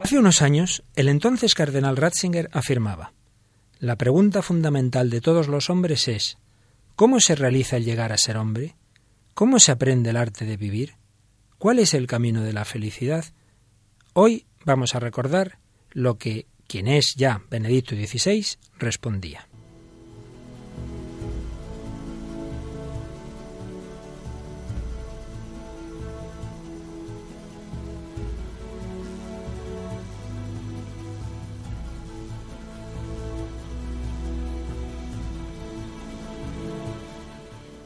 Hace unos años, el entonces cardenal Ratzinger afirmaba, la pregunta fundamental de todos los hombres es, ¿cómo se realiza el llegar a ser hombre? ¿Cómo se aprende el arte de vivir? ¿Cuál es el camino de la felicidad? Hoy vamos a recordar lo que quien es ya Benedicto XVI respondía.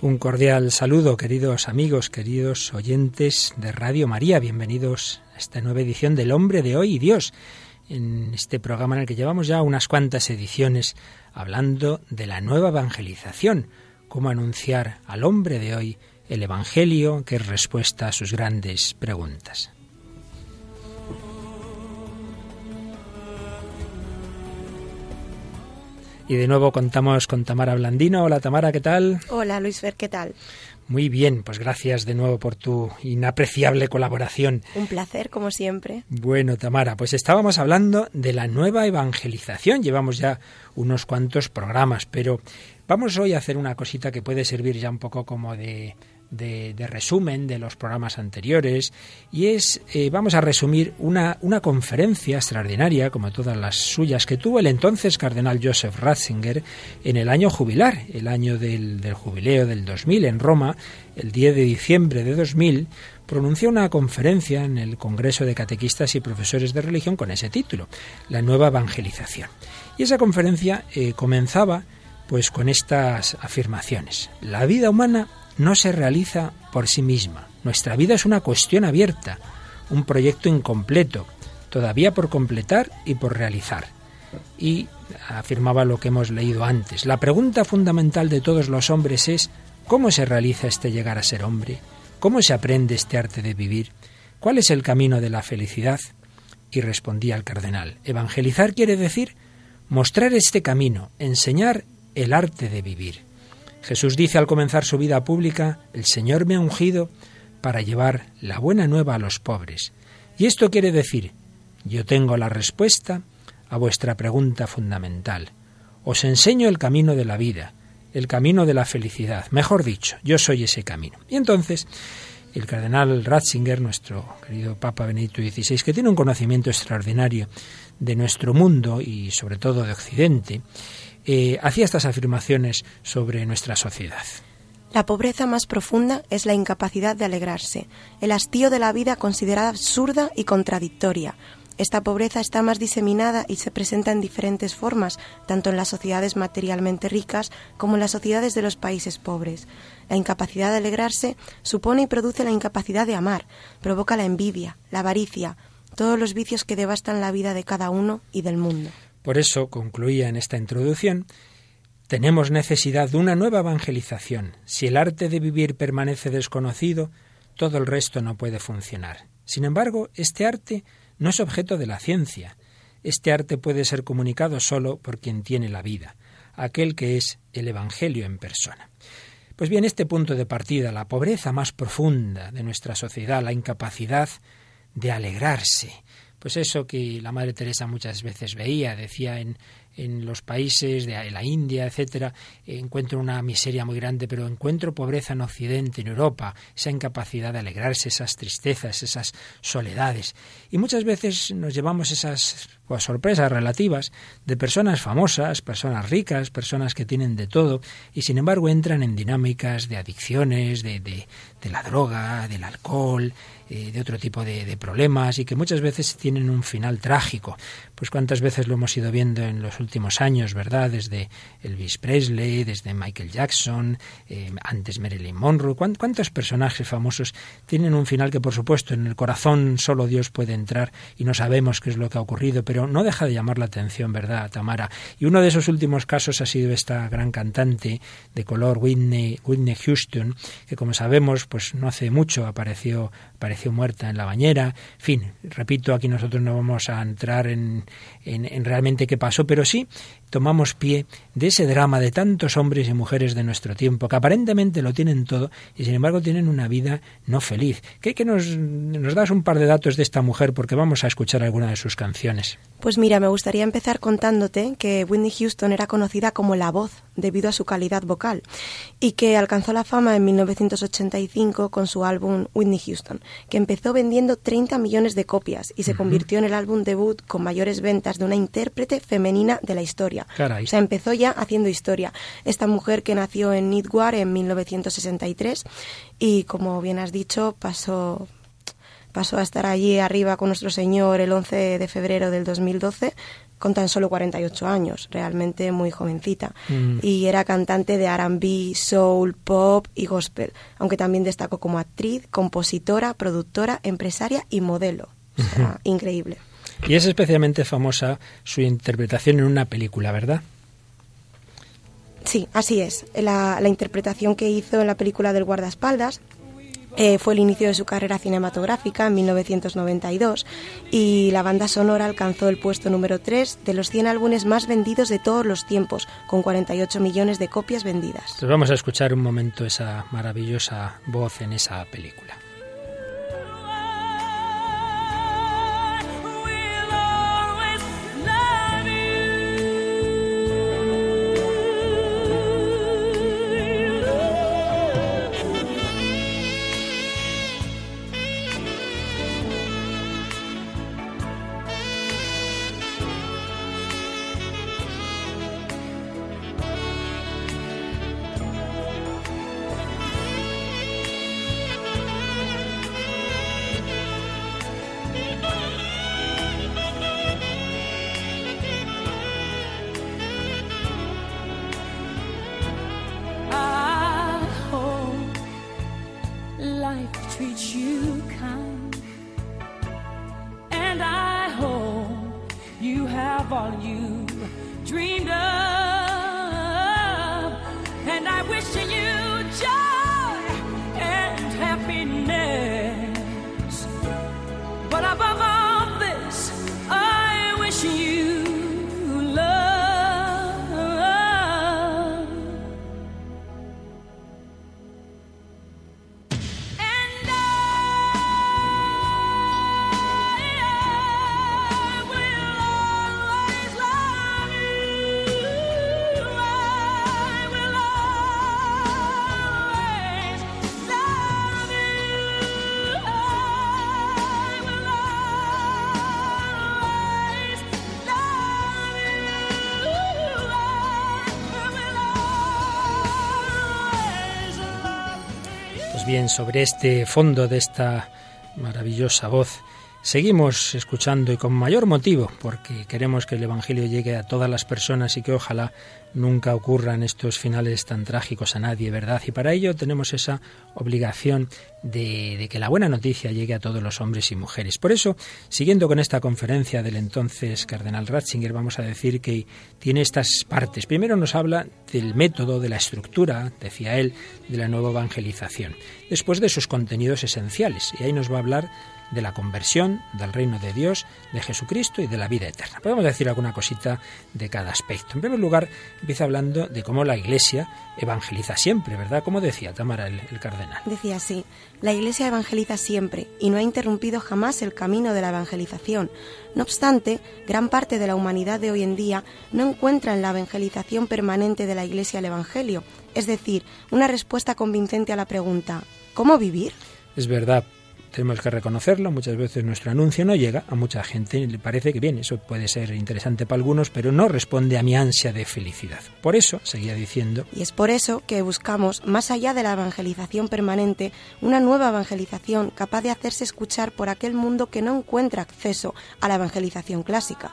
Un cordial saludo, queridos amigos, queridos oyentes de Radio María. Bienvenidos a esta nueva edición del Hombre de Hoy y Dios, en este programa en el que llevamos ya unas cuantas ediciones hablando de la nueva evangelización, cómo anunciar al hombre de hoy el Evangelio que es respuesta a sus grandes preguntas. Y de nuevo contamos con Tamara Blandino. Hola Tamara, ¿qué tal? Hola Luis Fer, ¿qué tal? Muy bien, pues gracias de nuevo por tu inapreciable colaboración. Un placer, como siempre. Bueno, Tamara, pues estábamos hablando de la nueva evangelización. Llevamos ya unos cuantos programas, pero vamos hoy a hacer una cosita que puede servir ya un poco como de de, resumen de los programas anteriores y es, eh, vamos a resumir una, una conferencia extraordinaria, como todas las suyas, que tuvo el entonces cardenal Joseph Ratzinger en el año jubilar, el año del, del jubileo del 2000 en Roma, el 10 de diciembre de 2000, pronunció una conferencia en el Congreso de Catequistas y Profesores de Religión con ese título, La Nueva Evangelización. Y esa conferencia eh, comenzaba pues con estas afirmaciones. La vida humana no se realiza por sí misma. Nuestra vida es una cuestión abierta, un proyecto incompleto, todavía por completar y por realizar. Y afirmaba lo que hemos leído antes. La pregunta fundamental de todos los hombres es ¿cómo se realiza este llegar a ser hombre? ¿Cómo se aprende este arte de vivir? ¿Cuál es el camino de la felicidad? Y respondía el cardenal, evangelizar quiere decir mostrar este camino, enseñar el arte de vivir. Jesús dice al comenzar su vida pública, el Señor me ha ungido para llevar la buena nueva a los pobres. Y esto quiere decir, yo tengo la respuesta a vuestra pregunta fundamental. Os enseño el camino de la vida, el camino de la felicidad. Mejor dicho, yo soy ese camino. Y entonces, el cardenal Ratzinger, nuestro querido Papa Benedicto XVI, que tiene un conocimiento extraordinario de nuestro mundo y sobre todo de Occidente, eh, hacía estas afirmaciones sobre nuestra sociedad. La pobreza más profunda es la incapacidad de alegrarse, el hastío de la vida considerada absurda y contradictoria. Esta pobreza está más diseminada y se presenta en diferentes formas, tanto en las sociedades materialmente ricas como en las sociedades de los países pobres. La incapacidad de alegrarse supone y produce la incapacidad de amar, provoca la envidia, la avaricia, todos los vicios que devastan la vida de cada uno y del mundo. Por eso, concluía en esta introducción, tenemos necesidad de una nueva evangelización. Si el arte de vivir permanece desconocido, todo el resto no puede funcionar. Sin embargo, este arte no es objeto de la ciencia. Este arte puede ser comunicado solo por quien tiene la vida, aquel que es el Evangelio en persona. Pues bien, este punto de partida, la pobreza más profunda de nuestra sociedad, la incapacidad de alegrarse, pues eso que la Madre Teresa muchas veces veía, decía en, en los países de la India, etcétera, encuentro una miseria muy grande, pero encuentro pobreza en Occidente, en Europa, esa incapacidad de alegrarse, esas tristezas, esas soledades. Y muchas veces nos llevamos esas pues, sorpresas relativas de personas famosas, personas ricas, personas que tienen de todo, y sin embargo entran en dinámicas de adicciones, de, de, de la droga, del alcohol, eh, de otro tipo de, problemas y que muchas veces tienen un final trágico. Pues cuántas veces lo hemos ido viendo en los últimos años, ¿verdad? Desde Elvis Presley, desde Michael Jackson, eh, antes Marilyn Monroe. ¿Cuántos personajes famosos tienen un final que, por supuesto, en el corazón solo Dios puede entrar y no sabemos qué es lo que ha ocurrido, pero no deja de llamar la atención, ¿verdad, Tamara? Y uno de esos últimos casos ha sido esta gran cantante de color Whitney, Whitney Houston, que como sabemos, pues no hace mucho apareció, apareció muerta en la bañera. En fin, repito, aquí nosotros no vamos a entrar en, en, en realmente qué pasó, pero sí tomamos pie de ese drama de tantos hombres y mujeres de nuestro tiempo, que aparentemente lo tienen todo y sin embargo tienen una vida no feliz. ¿Qué que nos, nos das un par de datos de esta mujer? Porque vamos a escuchar alguna de sus canciones. Pues mira, me gustaría empezar contándote que Whitney Houston era conocida como la voz debido a su calidad vocal y que alcanzó la fama en 1985 con su álbum Whitney Houston, que empezó vendiendo 30 millones de copias y se convirtió en el álbum debut con mayores ventas de una intérprete femenina de la historia. O sea, empezó ya haciendo historia. Esta mujer que nació en Nidwar en 1963 y como bien has dicho pasó pasó a estar allí arriba con nuestro Señor el 11 de febrero del 2012 con tan solo 48 años, realmente muy jovencita. Mm. Y era cantante de RB, soul, pop y gospel, aunque también destacó como actriz, compositora, productora, empresaria y modelo. increíble. Y es especialmente famosa su interpretación en una película, ¿verdad? Sí, así es. La, la interpretación que hizo en la película del guardaespaldas eh, fue el inicio de su carrera cinematográfica en 1992 y la banda sonora alcanzó el puesto número 3 de los 100 álbumes más vendidos de todos los tiempos, con 48 millones de copias vendidas. Entonces vamos a escuchar un momento esa maravillosa voz en esa película. Bien, sobre este fondo de esta maravillosa voz, seguimos escuchando y con mayor motivo, porque queremos que el Evangelio llegue a todas las personas y que ojalá nunca ocurran estos finales tan trágicos a nadie, ¿verdad? Y para ello tenemos esa obligación de, que la buena noticia llegue a todos los hombres y mujeres. Por eso, siguiendo con esta conferencia del entonces cardenal Ratzinger, vamos a decir que tiene estas partes. Primero nos habla del método, de la estructura, decía él, de la nueva evangelización. Después de sus contenidos esenciales. Y ahí nos va a hablar de la conversión, del reino de Dios, de Jesucristo y de la vida eterna. Podemos decir alguna cosita de cada aspecto. En primer lugar, empieza hablando de cómo la Iglesia evangeliza siempre, ¿verdad? Como decía Tamara el, cardenal. Decía así, la Iglesia evangeliza siempre y no ha interrumpido jamás el camino de la evangelización. No obstante, gran parte de la humanidad de hoy en día no encuentra en la evangelización permanente de la Iglesia el Evangelio, es decir, una respuesta convincente a la pregunta ¿cómo vivir? Es verdad, tenemos que reconocerlo, muchas veces nuestro anuncio no llega a mucha gente, le parece que bien, eso puede ser interesante para algunos, pero no responde a mi ansia de felicidad. Por eso, seguía diciendo... Y es por eso que buscamos, más allá de la evangelización permanente, una nueva evangelización capaz de hacerse escuchar por aquel mundo que no encuentra acceso a la evangelización clásica.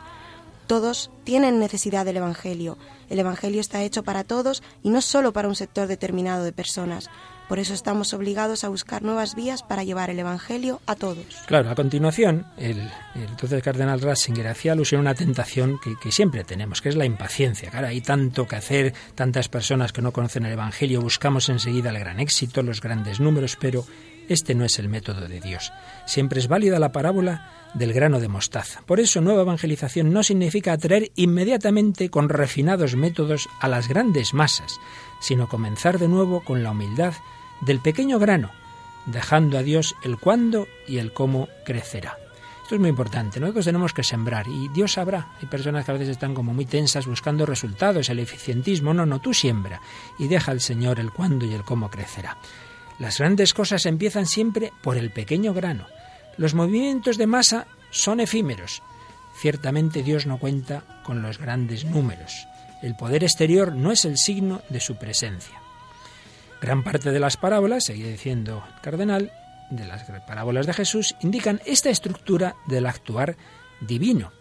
Todos tienen necesidad del Evangelio. El Evangelio está hecho para todos y no solo para un sector determinado de personas. Por eso estamos obligados a buscar nuevas vías para llevar el Evangelio a todos. Claro, a continuación, el, entonces cardenal Ratzinger hacía alusión a una tentación que, siempre tenemos, que es la impaciencia. Claro, hay tanto que hacer, tantas personas que no conocen el Evangelio, buscamos enseguida el gran éxito, los grandes números, pero este no es el método de Dios. Siempre es válida la parábola del grano de mostaza. Por eso nueva evangelización no significa atraer inmediatamente con refinados métodos a las grandes masas, sino comenzar de nuevo con la humildad del pequeño grano, dejando a Dios el cuándo y el cómo crecerá. Esto es muy importante. Nosotros tenemos que sembrar y Dios sabrá. Hay personas que a veces están como muy tensas buscando resultados, el eficientismo. No, no, tú siembra y deja al Señor el cuándo y el cómo crecerá. Las grandes cosas empiezan siempre por el pequeño grano. Los movimientos de masa son efímeros. Ciertamente Dios no cuenta con los grandes números. El poder exterior no es el signo de su presencia. Gran parte de las parábolas, seguía diciendo el cardenal, de las parábolas de Jesús, indican esta estructura del actuar divino.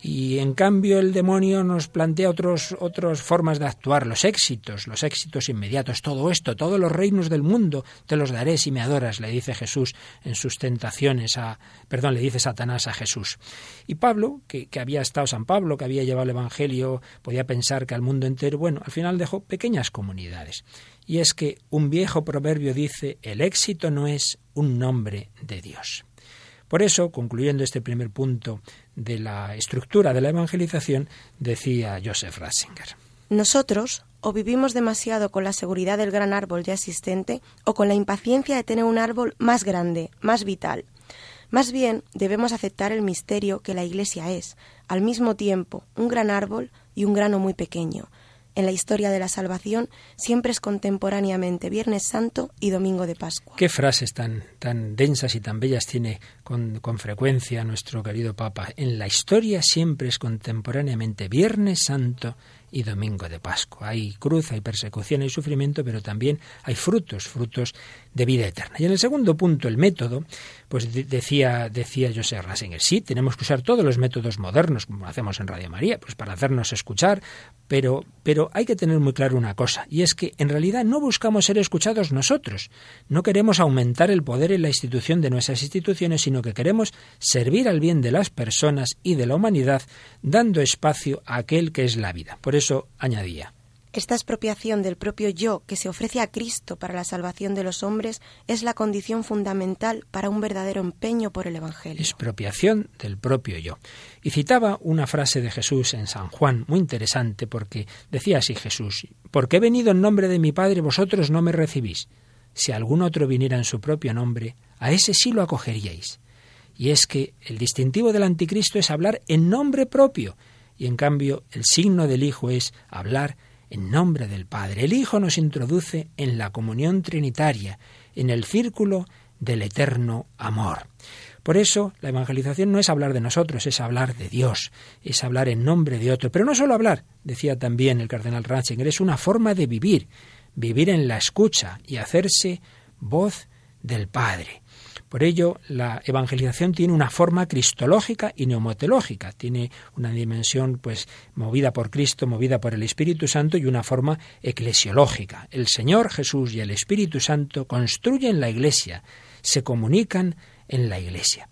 Y en cambio el demonio nos plantea otros, otras formas de actuar, los éxitos, los éxitos inmediatos, todo esto, todos los reinos del mundo te los daré si me adoras, le dice Jesús en sus tentaciones a, perdón, le dice Satanás a Jesús. Y Pablo, que, que había estado San Pablo, que había llevado el Evangelio, podía pensar que al mundo entero, bueno, al final dejó pequeñas comunidades. Y es que un viejo proverbio dice, el éxito no es un nombre de Dios. Por eso, concluyendo este primer punto de la estructura de la evangelización, decía Joseph Ratzinger. Nosotros o vivimos demasiado con la seguridad del gran árbol ya existente o con la impaciencia de tener un árbol más grande, más vital. Más bien debemos aceptar el misterio que la Iglesia es, al mismo tiempo, un gran árbol y un grano muy pequeño, en la historia de la salvación siempre es contemporáneamente Viernes Santo y Domingo de Pascua. Qué frases tan, tan densas y tan bellas tiene con, con frecuencia nuestro querido Papa. En la historia siempre es contemporáneamente Viernes Santo y domingo de Pascua. Hay cruz, hay persecución, hay sufrimiento, pero también hay frutos, frutos de vida eterna. Y en el segundo punto, el método, pues decía, decía José Rasinger, sí, tenemos que usar todos los métodos modernos, como hacemos en Radio María, pues para hacernos escuchar, pero, pero hay que tener muy claro una cosa, y es que en realidad no buscamos ser escuchados nosotros, no queremos aumentar el poder en la institución de nuestras instituciones, sino que queremos servir al bien de las personas y de la humanidad, dando espacio a aquel que es la vida. Por eso añadía. Esta expropiación del propio yo que se ofrece a Cristo para la salvación de los hombres es la condición fundamental para un verdadero empeño por el Evangelio. Expropiación del propio yo. Y citaba una frase de Jesús en San Juan, muy interesante, porque decía así Jesús, porque he venido en nombre de mi Padre, vosotros no me recibís. Si algún otro viniera en su propio nombre, a ese sí lo acogeríais. Y es que el distintivo del anticristo es hablar en nombre propio, y en cambio el signo del Hijo es hablar en nombre del Padre. El Hijo nos introduce en la comunión trinitaria, en el círculo del eterno amor. Por eso la evangelización no es hablar de nosotros, es hablar de Dios, es hablar en nombre de otro. Pero no solo hablar, decía también el cardenal Ratzinger, es una forma de vivir, vivir en la escucha y hacerse voz del Padre. Por ello, la evangelización tiene una forma cristológica y neumotelógica, tiene una dimensión pues movida por Cristo, movida por el Espíritu Santo y una forma eclesiológica. El Señor Jesús y el Espíritu Santo construyen la Iglesia, se comunican en la Iglesia.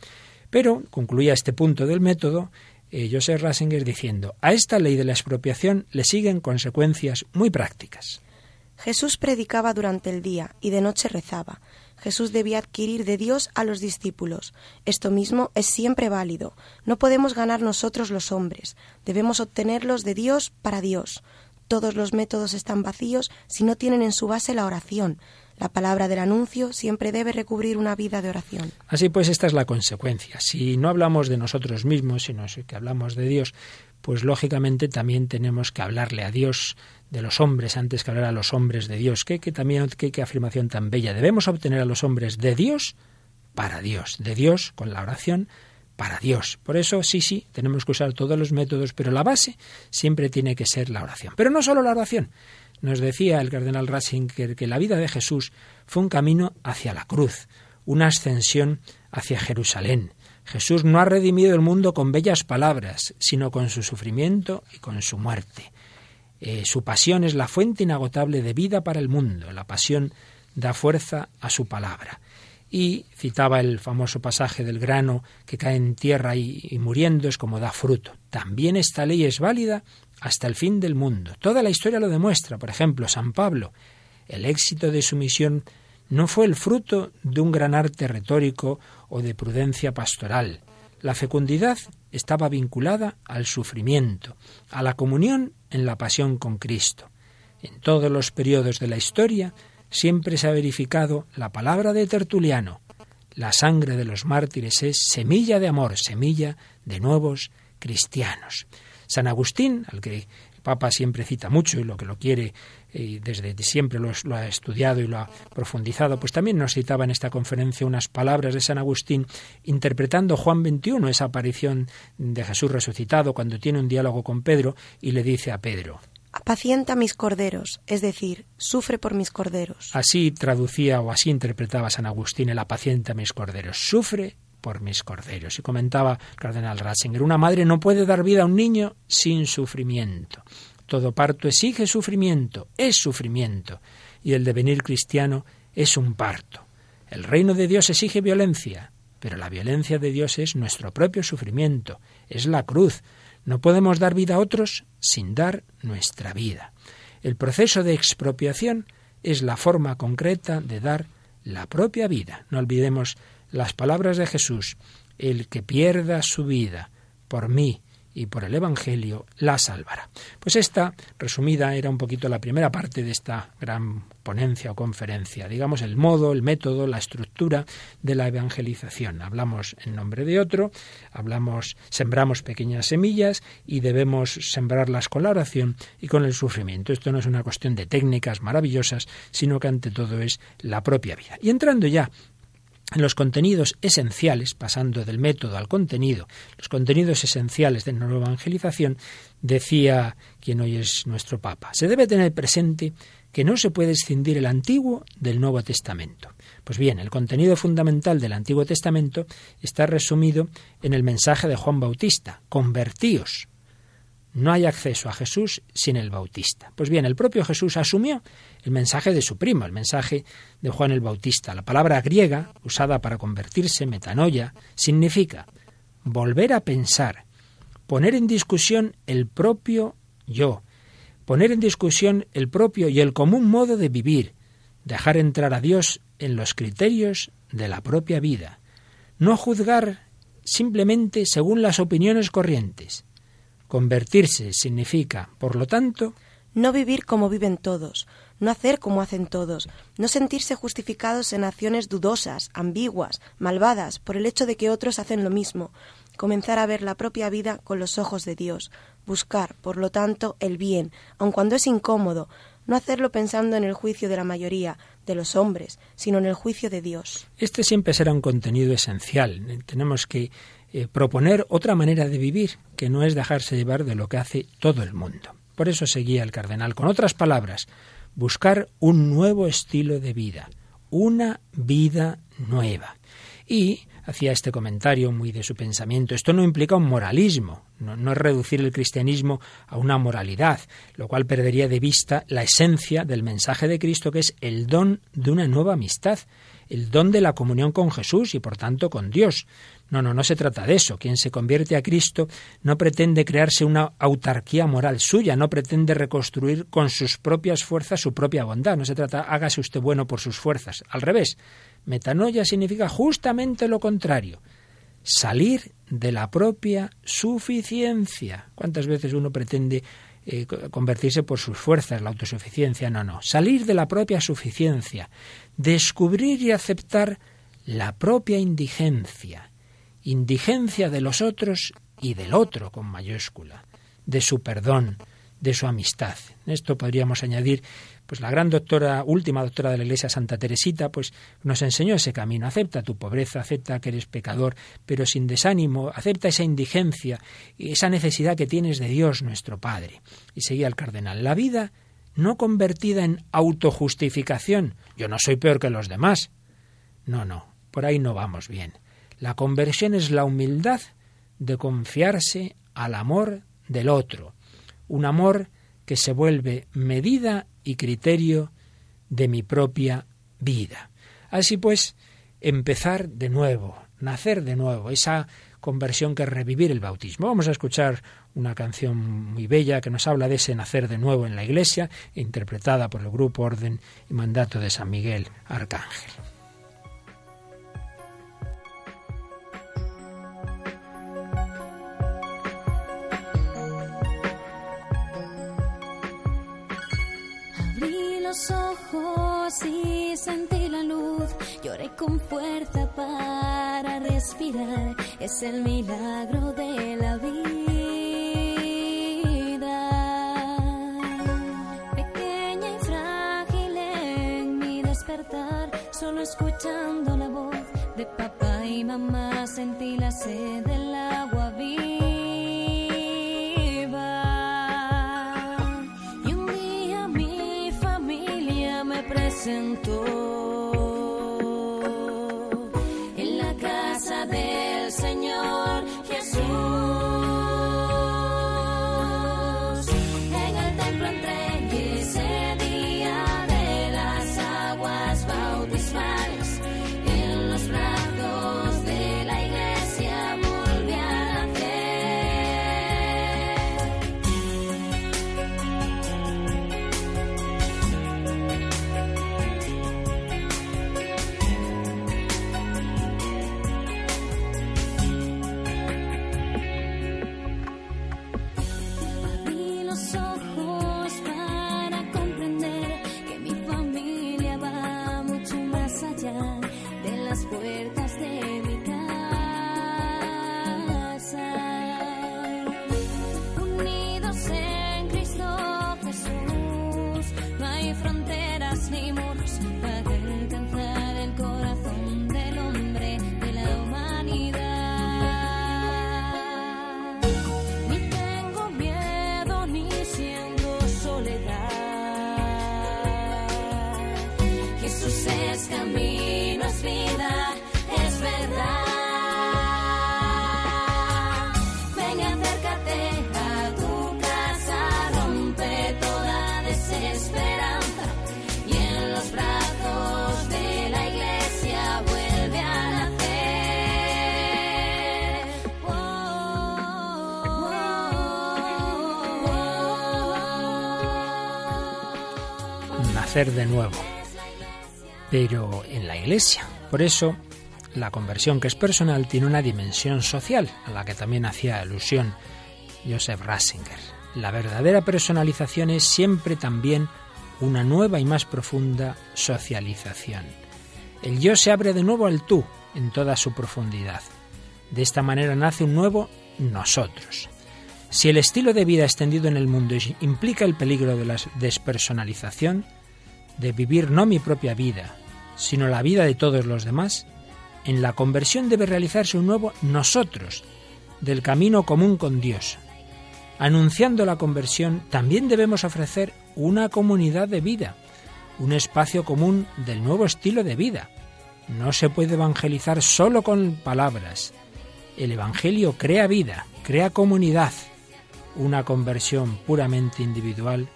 Pero concluía este punto del método eh, Joseph Rasinger diciendo, a esta ley de la expropiación le siguen consecuencias muy prácticas. Jesús predicaba durante el día y de noche rezaba. Jesús debía adquirir de Dios a los discípulos. Esto mismo es siempre válido. No podemos ganar nosotros los hombres. Debemos obtenerlos de Dios para Dios. Todos los métodos están vacíos si no tienen en su base la oración. La palabra del anuncio siempre debe recubrir una vida de oración. Así pues, esta es la consecuencia. Si no hablamos de nosotros mismos, sino que hablamos de Dios, pues lógicamente también tenemos que hablarle a Dios de los hombres antes que hablar a los hombres de Dios. ¿Qué, también qué, afirmación tan bella. Debemos obtener a los hombres de Dios para Dios, de Dios con la oración para Dios. Por eso sí, sí, tenemos que usar todos los métodos, pero la base siempre tiene que ser la oración. Pero no solo la oración. Nos decía el cardenal Ratzinger que la vida de Jesús fue un camino hacia la cruz, una ascensión hacia Jerusalén. Jesús no ha redimido el mundo con bellas palabras, sino con su sufrimiento y con su muerte. Eh, su pasión es la fuente inagotable de vida para el mundo. La pasión da fuerza a su palabra y citaba el famoso pasaje del grano que cae en tierra y, muriendo es como da fruto. También esta ley es válida hasta el fin del mundo. Toda la historia lo demuestra. Por ejemplo, San Pablo. El éxito de su misión no fue el fruto de un gran arte retórico o de prudencia pastoral. La fecundidad estaba vinculada al sufrimiento, a la comunión en la pasión con Cristo. En todos los periodos de la historia, siempre se ha verificado la palabra de Tertuliano. La sangre de los mártires es semilla de amor, semilla de nuevos cristianos. San Agustín, al que Papa siempre cita mucho y lo que lo quiere y desde siempre lo, lo, ha estudiado y lo ha profundizado, pues también nos citaba en esta conferencia unas palabras de San Agustín interpretando Juan 21, esa aparición de Jesús resucitado cuando tiene un diálogo con Pedro y le dice a Pedro, apacienta mis corderos, es decir, sufre por mis corderos. Así traducía o así interpretaba San Agustín el apacienta mis corderos, sufre por mis corderos. Y comentaba Cardenal Ratzinger, una madre no puede dar vida a un niño sin sufrimiento. Todo parto exige sufrimiento, es sufrimiento, y el devenir cristiano es un parto. El reino de Dios exige violencia, pero la violencia de Dios es nuestro propio sufrimiento, es la cruz, no podemos dar vida a otros sin dar nuestra vida. El proceso de expropiación es la forma concreta de dar la propia vida. No olvidemos las palabras de Jesús. El que pierda su vida por mí y por el Evangelio la salvará. Pues esta, resumida, era un poquito la primera parte de esta gran ponencia o conferencia, digamos el modo, el método, la estructura de la evangelización. Hablamos en nombre de otro, hablamos, sembramos pequeñas semillas y debemos sembrarlas con la oración y con el sufrimiento. Esto no es una cuestión de técnicas maravillosas, sino que ante todo es la propia vida. Y entrando ya en los contenidos esenciales, pasando del método al contenido, los contenidos esenciales de la nueva evangelización, decía quien hoy es nuestro Papa, se debe tener presente que no se puede escindir el Antiguo del Nuevo Testamento. Pues bien, el contenido fundamental del Antiguo Testamento está resumido en el mensaje de Juan Bautista, convertíos, no hay acceso a Jesús sin el Bautista. Pues bien, el propio Jesús asumió el mensaje de su primo, el mensaje de Juan el Bautista. La palabra griega, usada para convertirse, metanoia, significa volver a pensar, poner en discusión el propio yo, poner en discusión el propio y el común modo de vivir, dejar entrar a Dios en los criterios de la propia vida, no juzgar simplemente según las opiniones corrientes, Convertirse significa, por lo tanto, no vivir como viven todos, no hacer como hacen todos, no sentirse justificados en acciones dudosas, ambiguas, malvadas, por el hecho de que otros hacen lo mismo, comenzar a ver la propia vida con los ojos de Dios, buscar, por lo tanto, el bien, aun cuando es incómodo, no hacerlo pensando en el juicio de la mayoría, de los hombres, sino en el juicio de Dios. Este siempre será un contenido esencial. Tenemos que eh, proponer otra manera de vivir, que no es dejarse llevar de lo que hace todo el mundo. Por eso seguía el cardenal, con otras palabras, buscar un nuevo estilo de vida, una vida nueva. Y hacía este comentario muy de su pensamiento. Esto no implica un moralismo, no, no, es reducir el cristianismo a una moralidad, lo cual perdería de vista la esencia del mensaje de Cristo, que es el don de una nueva amistad, el don de la comunión con Jesús y por tanto con Dios. No, no, no se trata de eso. Quien se convierte a Cristo no pretende crearse una autarquía moral suya, no pretende reconstruir con sus propias fuerzas su propia bondad. No se trata, hágase usted bueno por sus fuerzas. Al revés, metanoia significa justamente lo contrario. Salir de la propia suficiencia. ¿Cuántas veces uno pretende eh, convertirse por sus fuerzas, la autosuficiencia? No, no. Salir de la propia suficiencia. Descubrir y aceptar la propia indigencia indigencia de los otros y del otro con mayúscula, de su perdón, de su amistad. En esto podríamos añadir pues la gran doctora, última doctora de la Iglesia, Santa Teresita, pues nos enseñó ese camino. Acepta tu pobreza, acepta que eres pecador, pero sin desánimo, acepta esa indigencia, y esa necesidad que tienes de Dios, nuestro Padre. Y seguía el cardenal. La vida no convertida en autojustificación. Yo no soy peor que los demás. No, no, por ahí no vamos bien. La conversión es la humildad de confiarse al amor del otro, un amor que se vuelve medida y criterio de mi propia vida. Así pues, empezar de nuevo, nacer de nuevo, esa conversión que es revivir el bautismo. Vamos a escuchar una canción muy bella que nos habla de ese nacer de nuevo en la iglesia, interpretada por el grupo Orden y Mandato de San Miguel Arcángel. Los ojos y sentí la luz. Lloré con fuerza para respirar. Es el milagro de la vida. Pequeña y frágil en mi despertar, solo escuchando la voz de papá y mamá sentí la sed del agua viva. De nuevo, pero en la Iglesia. Por eso, la conversión que es personal tiene una dimensión social, a la que también hacía alusión Joseph Ratzinger. La verdadera personalización es siempre también una nueva y más profunda socialización. El yo se abre de nuevo al tú en toda su profundidad. De esta manera nace un nuevo nosotros. Si el estilo de vida extendido en el mundo implica el peligro de la despersonalización, de vivir no mi propia vida, sino la vida de todos los demás, en la conversión debe realizarse un nuevo nosotros del camino común con Dios. Anunciando la conversión, también debemos ofrecer una comunidad de vida, un espacio común del nuevo estilo de vida. No se puede evangelizar solo con palabras. El Evangelio crea vida, crea comunidad. Una conversión puramente individual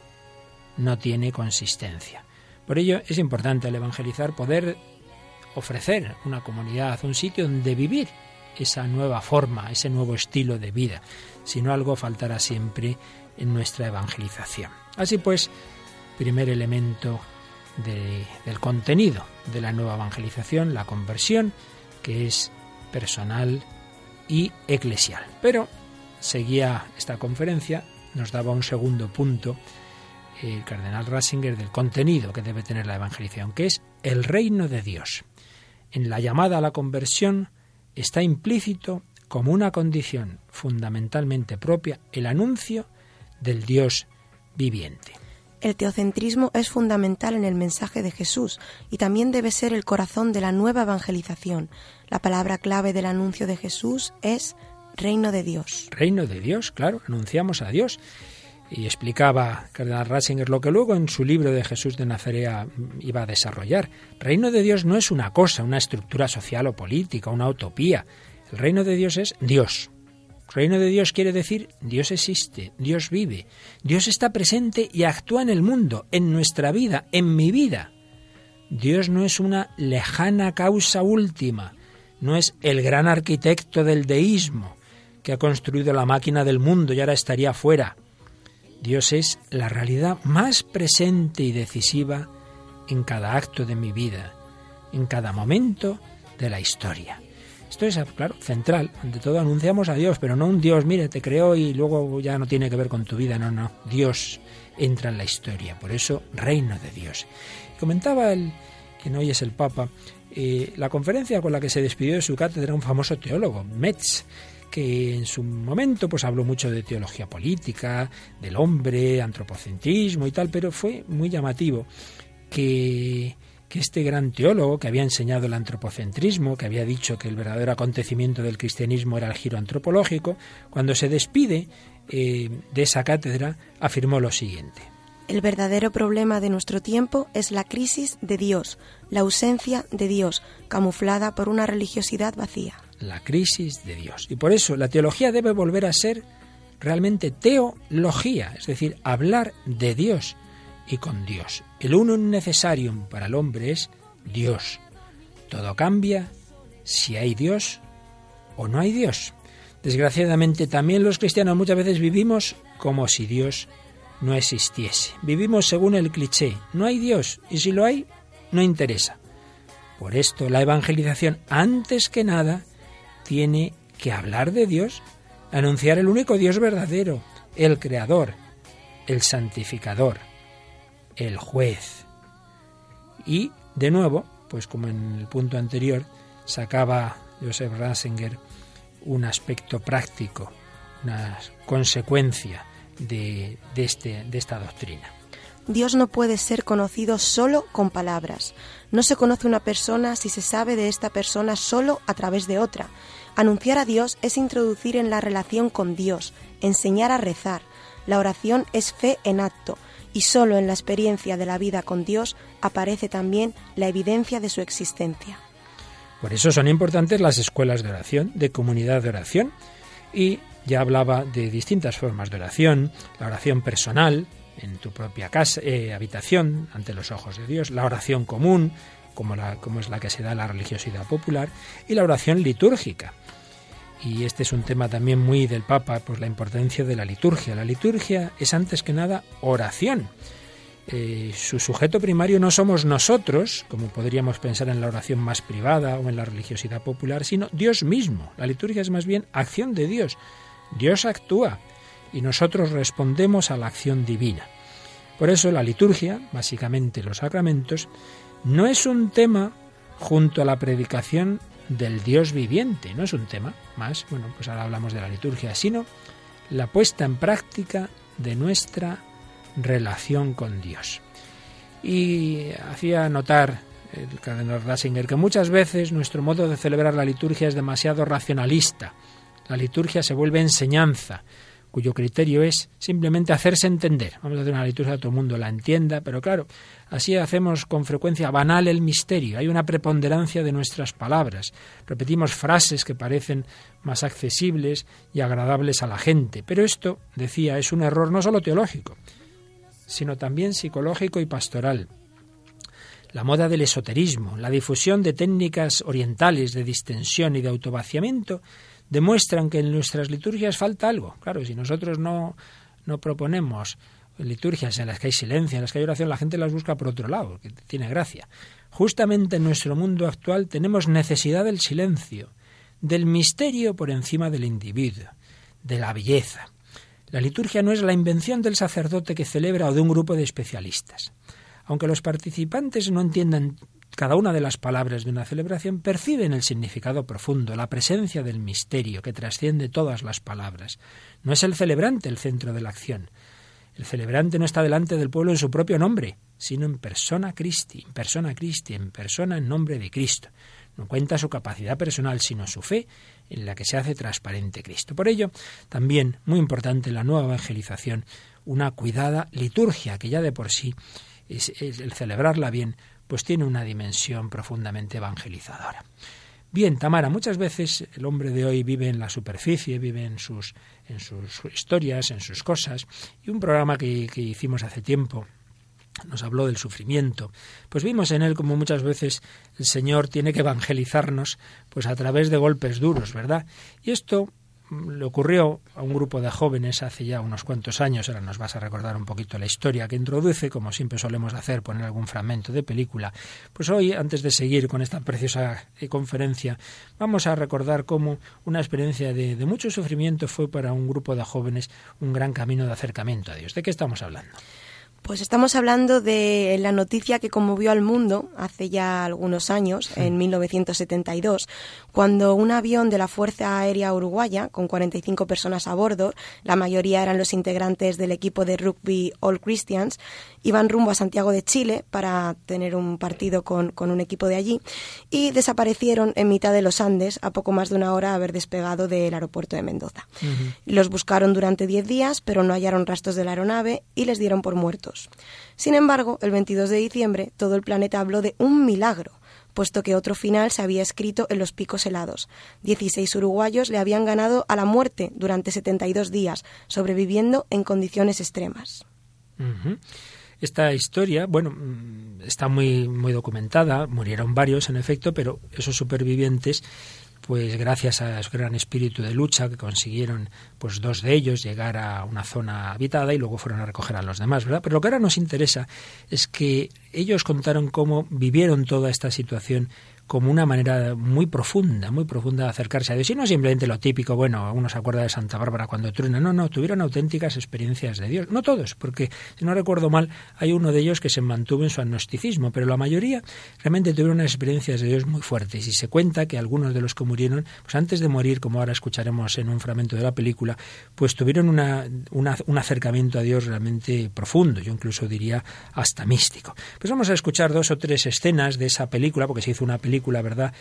no tiene consistencia. Por ello es importante al evangelizar poder ofrecer una comunidad, un sitio donde vivir esa nueva forma, ese nuevo estilo de vida. Si no, algo faltará siempre en nuestra evangelización. Así pues, primer elemento del contenido de la nueva evangelización, la conversión, que es personal y eclesial. Pero seguía esta conferencia, nos daba un segundo punto el cardenal Ratzinger del contenido que debe tener la evangelización, que es el reino de Dios. En la llamada a la conversión está implícito como una condición fundamentalmente propia el anuncio del Dios viviente. El teocentrismo es fundamental en el mensaje de Jesús y también debe ser el corazón de la nueva evangelización. La palabra clave del anuncio de Jesús es reino de Dios. Reino de Dios, claro, anunciamos a Dios. Y explicaba Cardenal Ratzinger lo que luego en su libro de Jesús de Nazaret iba a desarrollar. Reino de Dios no es una cosa, una estructura social o política, una utopía. El reino de Dios es Dios. Reino de Dios quiere decir Dios existe, Dios vive, Dios está presente y actúa en el mundo, en nuestra vida, en mi vida. Dios no es una lejana causa última, no es el gran arquitecto del deísmo que ha construido la máquina del mundo y ahora estaría fuera. Dios es la realidad más presente y decisiva en cada acto de mi vida, en cada momento de la historia. Esto es, claro, central. Ante todo anunciamos a Dios, pero no un Dios, mire, te creó y luego ya no tiene que ver con tu vida. No, no. Dios entra en la historia. Por eso, reino de Dios. Comentaba el, quien hoy es el Papa, eh, la conferencia con la que se despidió de su cátedra un famoso teólogo, Metz, que en su momento pues habló mucho de teología política, del hombre, antropocentrismo y tal, pero fue muy llamativo que que este gran teólogo que había enseñado el antropocentrismo, que había dicho que el verdadero acontecimiento del cristianismo era el giro antropológico, cuando se despide eh, de esa cátedra, afirmó lo siguiente. El verdadero problema de nuestro tiempo es la crisis de Dios, la ausencia de Dios, camuflada por una religiosidad vacía. La crisis de Dios. Y por eso la teología debe volver a ser realmente teología, es decir, hablar de Dios y con Dios. El uno necesario para el hombre es Dios. Todo cambia si hay Dios o no hay Dios. Desgraciadamente también los cristianos muchas veces vivimos como si Dios no existiese. Vivimos según el cliché, no hay Dios y si lo hay, no interesa. Por esto la evangelización, antes que nada, tiene que hablar de Dios, anunciar el único Dios verdadero, el Creador, el Santificador, el juez. Y, de nuevo, pues como en el punto anterior, sacaba Joseph Ratzinger un aspecto práctico, una consecuencia de, de, este, de esta doctrina. Dios no puede ser conocido solo con palabras. No se conoce una persona si se sabe de esta persona solo a través de otra. Anunciar a Dios es introducir en la relación con Dios, enseñar a rezar. La oración es fe en acto, y solo en la experiencia de la vida con Dios aparece también la evidencia de su existencia. Por eso son importantes las escuelas de oración, de comunidad de oración, y ya hablaba de distintas formas de oración, la oración personal, en tu propia casa, eh, habitación, ante los ojos de Dios, la oración común, como, como es la que se da en la religiosidad popular, y la oración litúrgica, y este es un tema también muy del Papa, pues la importancia de la liturgia. La liturgia es antes que nada oración. Eh, su sujeto primario no somos nosotros, como podríamos pensar en la oración más privada o en la religiosidad popular, sino Dios mismo. La liturgia es más bien acción de Dios. Dios actúa y nosotros respondemos a la acción divina. Por eso la liturgia, básicamente los sacramentos, no es un tema junto a la predicación del Dios viviente. No es un tema más, bueno, pues ahora hablamos de la liturgia, sino la puesta en práctica de nuestra relación con Dios. Y hacía notar el cardenal Ratzinger que muchas veces nuestro modo de celebrar la liturgia es demasiado racionalista. La liturgia se vuelve enseñanza, cuyo criterio es simplemente hacerse entender. Vamos a hacer una liturgia que todo el mundo la entienda, pero claro, así hacemos con frecuencia banal el misterio. Hay una preponderancia de nuestras palabras. Repetimos frases que parecen más accesibles y agradables a la gente. Pero esto, decía, es un error no solo teológico, sino también psicológico y pastoral. La moda del esoterismo, la difusión de técnicas orientales de distensión y de autovaciamiento demuestran que en nuestras liturgias falta algo. Claro, si nosotros no, no proponemos liturgias en las que hay silencio, en las que hay oración, la gente las busca por otro lado, que tiene gracia. Justamente en nuestro mundo actual tenemos necesidad del silencio, del misterio por encima del individuo, de la belleza. La liturgia no es la invención del sacerdote que celebra o de un grupo de especialistas. Aunque los participantes no entiendan cada una de las palabras de una celebración perciben el significado profundo, la presencia del misterio que trasciende todas las palabras. No es el celebrante el centro de la acción. El celebrante no está delante del pueblo en su propio nombre, sino en persona Christi, en persona Christi, en persona en nombre de Cristo. No cuenta su capacidad personal, sino su fe, en la que se hace transparente Cristo. Por ello, también, muy importante, la nueva evangelización, una cuidada liturgia, que ya de por sí, es, el celebrarla bien, pues tiene una dimensión profundamente evangelizadora. Bien, Tamara, muchas veces el hombre de hoy vive en la superficie, vive en sus, en sus historias, en sus cosas, y un programa que, que hicimos hace tiempo, nos habló del sufrimiento, pues vimos en él como muchas veces el Señor tiene que evangelizarnos pues a través de golpes duros, ¿verdad? Y esto le ocurrió a un grupo de jóvenes hace ya unos cuantos años, ahora nos vas a recordar un poquito la historia que introduce, como siempre solemos hacer, poner algún fragmento de película. Pues hoy, antes de seguir con esta preciosa eh, conferencia, vamos a recordar cómo una experiencia de, de mucho sufrimiento fue para un grupo de jóvenes un gran camino de acercamiento a Dios. ¿De qué estamos hablando? Pues estamos hablando de la noticia que conmovió al mundo hace ya algunos años, en 1972, cuando un avión de la Fuerza Aérea Uruguaya, con 45 personas a bordo, la mayoría eran los integrantes del equipo de rugby All Christians, iban rumbo a Santiago de Chile para tener un partido con, un equipo de allí y desaparecieron en mitad de los Andes a poco más de una hora de haber despegado del aeropuerto de Mendoza. Los buscaron durante 10 días, pero no hallaron rastros de la aeronave y les dieron por muertos. Sin embargo, el 22 de diciembre todo el planeta habló de un milagro puesto que otro final se había escrito en los picos helados. Dieciséis uruguayos le habían ganado a la muerte durante 72 días, sobreviviendo en condiciones extremas. Esta historia, bueno, mm, está muy, muy documentada, murieron varios en efecto, pero esos supervivientes pues gracias a su gran espíritu de lucha que consiguieron pues dos de ellos llegar a una zona habitada y luego fueron a recoger a los demás, ¿verdad? Pero lo que ahora nos interesa es que ellos contaron cómo vivieron toda esta situación como una manera muy profunda, muy profunda de acercarse a Dios. Y no simplemente lo típico, bueno, uno se acuerda de Santa Bárbara cuando truena. No, no, tuvieron auténticas experiencias de Dios. No todos, porque si no recuerdo mal, hay uno de ellos que se mantuvo en su agnosticismo, pero la mayoría realmente tuvieron unas experiencias de Dios muy fuertes. Y se cuenta que algunos de los que murieron, pues antes de morir, como ahora escucharemos en un fragmento de la película, pues tuvieron una, un acercamiento a Dios realmente profundo, yo incluso diría hasta místico. Pues vamos a escuchar dos o tres escenas de esa película, porque se hizo una película ¿verdad?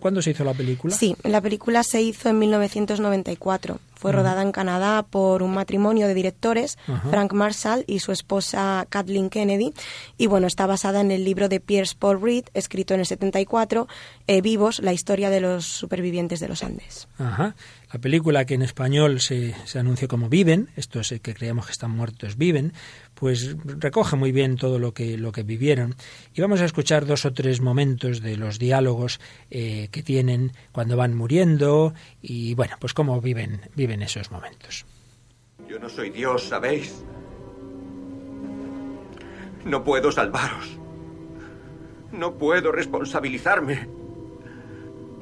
¿Cuándo, se hizo la película? Sí, la película se hizo en 1994. Fue rodada en Canadá por un matrimonio de directores, Frank Marshall y su esposa Kathleen Kennedy. Y bueno, está basada en el libro de Pierce Paul Reed, escrito en el 74, eh, Vivos, la historia de los supervivientes de los Andes. Ajá. La película que en español se, se anuncia como Viven, estos que creíamos que están muertos viven, pues recoge muy bien todo lo que, lo que vivieron. Y vamos a escuchar dos o tres momentos de los diálogos eh, que tienen cuando van muriendo y, bueno, pues cómo viven, viven esos momentos. Yo no soy Dios, ¿sabéis? No puedo salvaros. No puedo responsabilizarme.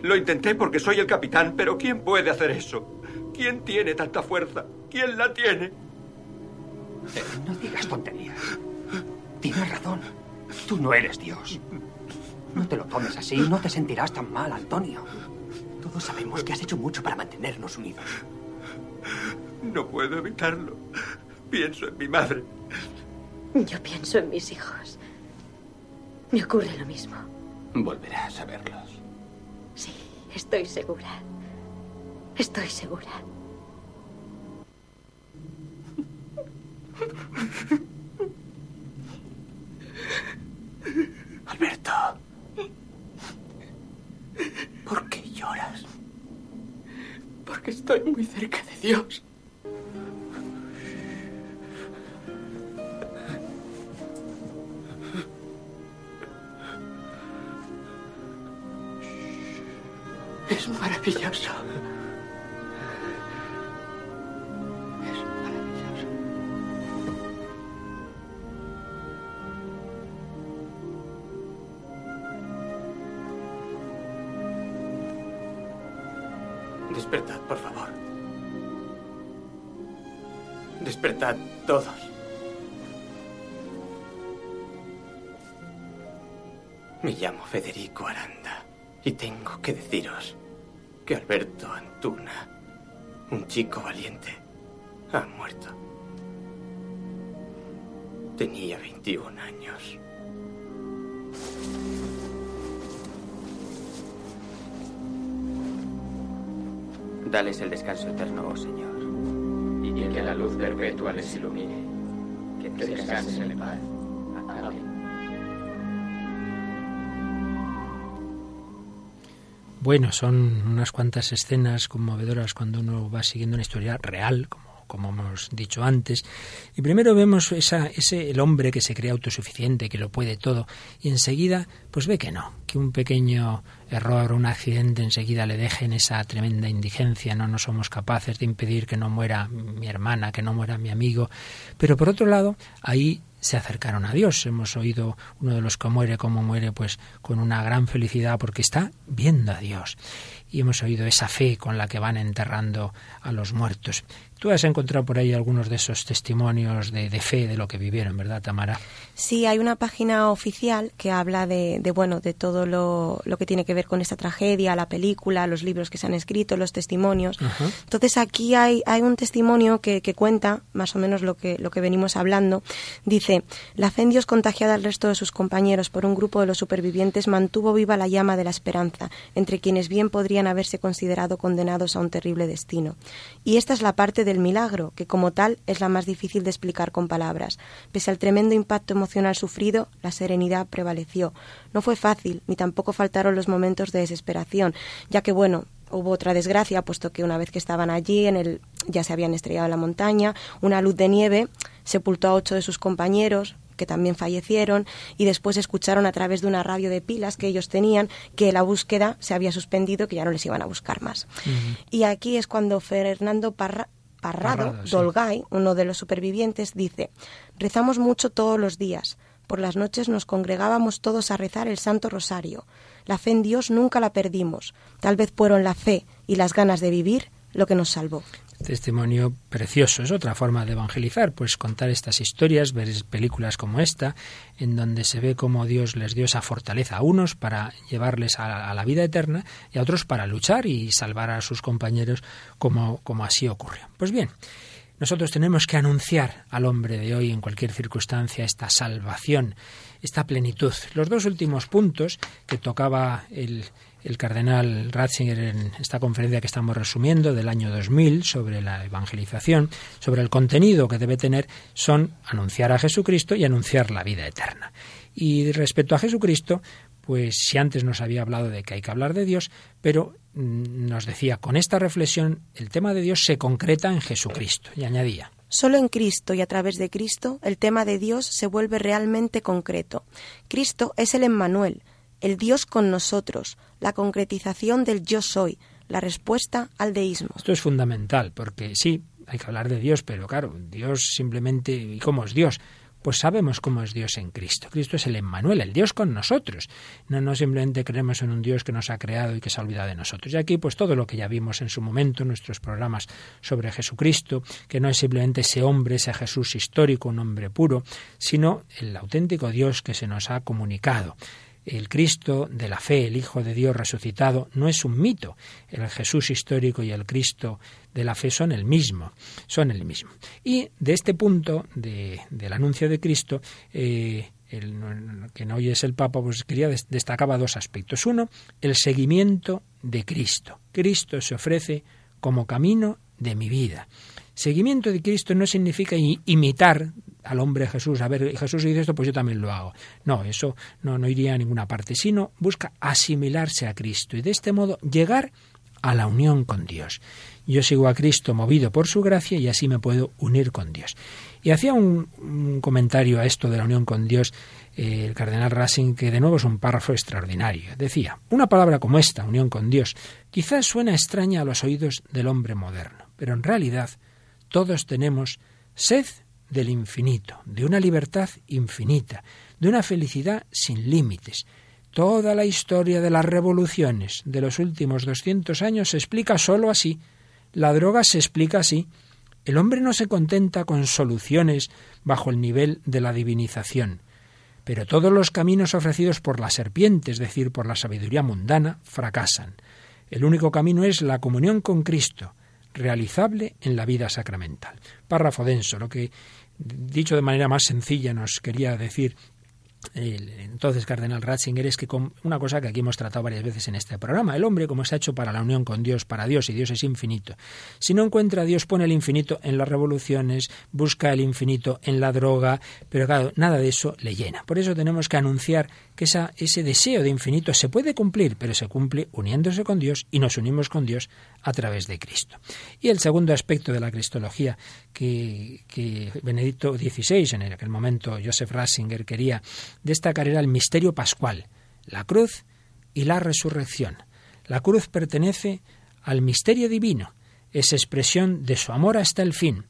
Lo intenté porque soy el capitán, pero ¿quién puede hacer eso? ¿Quién tiene tanta fuerza? ¿Quién la tiene? Eh, no digas tonterías. Tienes razón. Tú no eres Dios. No te lo tomes así. No te sentirás tan mal, Antonio. Todos sabemos que has hecho mucho para mantenernos unidos. No puedo evitarlo. Pienso en mi madre. Yo pienso en mis hijos. Me ocurre lo mismo. Volverás a verlos. Sí, estoy segura. Estoy segura. Alberto. ¿Por qué lloras? Porque estoy muy cerca de Dios. Es maravilloso. Despertad, por favor. Despertad todos. Me llamo Federico Aranda y tengo que deciros que Alberto Antuna, un chico valiente, ha muerto. Tenía 21 años. Dales el descanso eterno, oh Señor. Y que la luz perpetua les ilumine. Que descansen en paz. Amén. Bueno, son unas cuantas escenas conmovedoras cuando uno va siguiendo una historia real, como como hemos dicho antes. Y primero vemos esa, ese, el hombre que se cree autosuficiente, que lo puede todo, y enseguida, pues ve que no, que un pequeño error, un accidente enseguida le deje en esa tremenda indigencia, no, no somos capaces de impedir que no muera mi hermana, que no muera mi amigo. Pero por otro lado, ahí se acercaron a Dios. Hemos oído uno de los que muere como muere, pues con una gran felicidad porque está viendo a Dios. Y hemos oído esa fe con la que van enterrando a los muertos. Tú has encontrado por ahí algunos de esos testimonios de, fe de lo que vivieron, ¿verdad, Tamara? Sí, hay una página oficial que habla de, bueno, de todo lo, que tiene que ver con esta tragedia, la película, los libros que se han escrito, los testimonios. Entonces aquí hay, hay un testimonio que, que, cuenta más o menos lo que, lo que venimos hablando. Dice, la fe en Dios contagiada al resto de sus compañeros por un grupo de los supervivientes mantuvo viva la llama de la esperanza, entre quienes bien podrían haberse considerado condenados a un terrible destino. Y esta es la parte de del milagro, que como tal es la más difícil de explicar con palabras. Pese al tremendo impacto emocional sufrido, la serenidad prevaleció. No fue fácil, ni tampoco faltaron los momentos de desesperación, ya que, bueno, hubo otra desgracia, puesto que una vez que estaban allí, en el, ya se habían estrellado en la montaña, una luz de nieve sepultó a ocho de sus compañeros, que también fallecieron, y después escucharon a través de una radio de pilas que ellos tenían que la búsqueda se había suspendido, que ya no les iban a buscar más. Y aquí es cuando Fernando Parra Parrado, Dolgay, uno de los supervivientes, dice, rezamos mucho todos los días. Por las noches nos congregábamos todos a rezar el Santo Rosario. La fe en Dios nunca la perdimos. Tal vez fueron la fe y las ganas de vivir lo que nos salvó testimonio precioso. Es otra forma de evangelizar, pues contar estas historias, ver películas como esta, en donde se ve cómo Dios les dio esa fortaleza a unos para llevarles a, la vida eterna y a otros para luchar y salvar a sus compañeros como, como así ocurrió. Pues bien, nosotros tenemos que anunciar al hombre de hoy en cualquier circunstancia esta salvación, esta plenitud. Los dos últimos puntos que tocaba el el cardenal Ratzinger en esta conferencia que estamos resumiendo del año 2000 sobre la evangelización, sobre el contenido que debe tener, son anunciar a Jesucristo y anunciar la vida eterna. Y respecto a Jesucristo, pues si antes nos había hablado de que hay que hablar de Dios, pero mm, nos decía, con esta reflexión el tema de Dios se concreta en Jesucristo. Y añadía, Solo en Cristo y a través de Cristo el tema de Dios se vuelve realmente concreto. Cristo es el Emmanuel, el Dios con nosotros, la concretización del yo soy, la respuesta al deísmo. Esto es fundamental, porque sí, hay que hablar de Dios, pero claro, Dios simplemente, ¿y cómo es Dios? Pues sabemos cómo es Dios en Cristo. Cristo es el Emmanuel, el Dios con nosotros. No, no simplemente creemos en un Dios que nos ha creado y que se ha olvidado de nosotros. Y aquí, pues todo lo que ya vimos en su momento, en nuestros programas sobre Jesucristo, que no es simplemente ese hombre, ese Jesús histórico, un hombre puro, sino el auténtico Dios que se nos ha comunicado el Cristo de la fe, el Hijo de Dios resucitado, no es un mito. El Jesús histórico y el Cristo de la fe son el mismo, son el mismo. Y de este punto del anuncio de Cristo, eh, el, que no hoy es el Papa, pues quería destacaba dos aspectos. Uno, el seguimiento de Cristo. Cristo se ofrece como camino de mi vida. Seguimiento de Cristo no significa imitar al hombre Jesús, a ver, Jesús dice esto, pues yo también lo hago. No, eso no, no iría a ninguna parte, sino busca asimilarse a Cristo y de este modo llegar a la unión con Dios. Yo sigo a Cristo movido por su gracia y así me puedo unir con Dios. Y hacía un, comentario a esto de la unión con Dios eh, el cardenal Racing, que de nuevo es un párrafo extraordinario. Decía, una palabra como esta, unión con Dios, quizás suena extraña a los oídos del hombre moderno, pero en realidad todos tenemos sed del infinito, de una libertad infinita, de una felicidad sin límites. Toda la historia de las revoluciones de los últimos 200 años se explica sólo así. La droga se explica así. El hombre no se contenta con soluciones bajo el nivel de la divinización. Pero todos los caminos ofrecidos por la serpiente, es decir, por la sabiduría mundana, fracasan. El único camino es la comunión con Cristo, realizable en la vida sacramental. Párrafo denso, lo que dicho de manera más sencilla, nos quería decir el entonces cardenal Ratzinger es que una cosa que aquí hemos tratado varias veces en este programa, el hombre como está hecho para la unión con Dios, para Dios y Dios es infinito. Si no encuentra a Dios pone el infinito en las revoluciones, busca el infinito en la droga, pero claro, nada de eso le llena. Por eso tenemos que anunciar que ese deseo de infinito se puede cumplir, pero se cumple uniéndose con Dios y nos unimos con Dios a través de Cristo. Y el segundo aspecto de la cristología que, que Benedicto XVI, en aquel momento Joseph Ratzinger, quería destacar era el misterio pascual, la cruz y la resurrección. La cruz pertenece al misterio divino, es expresión de su amor hasta el fin.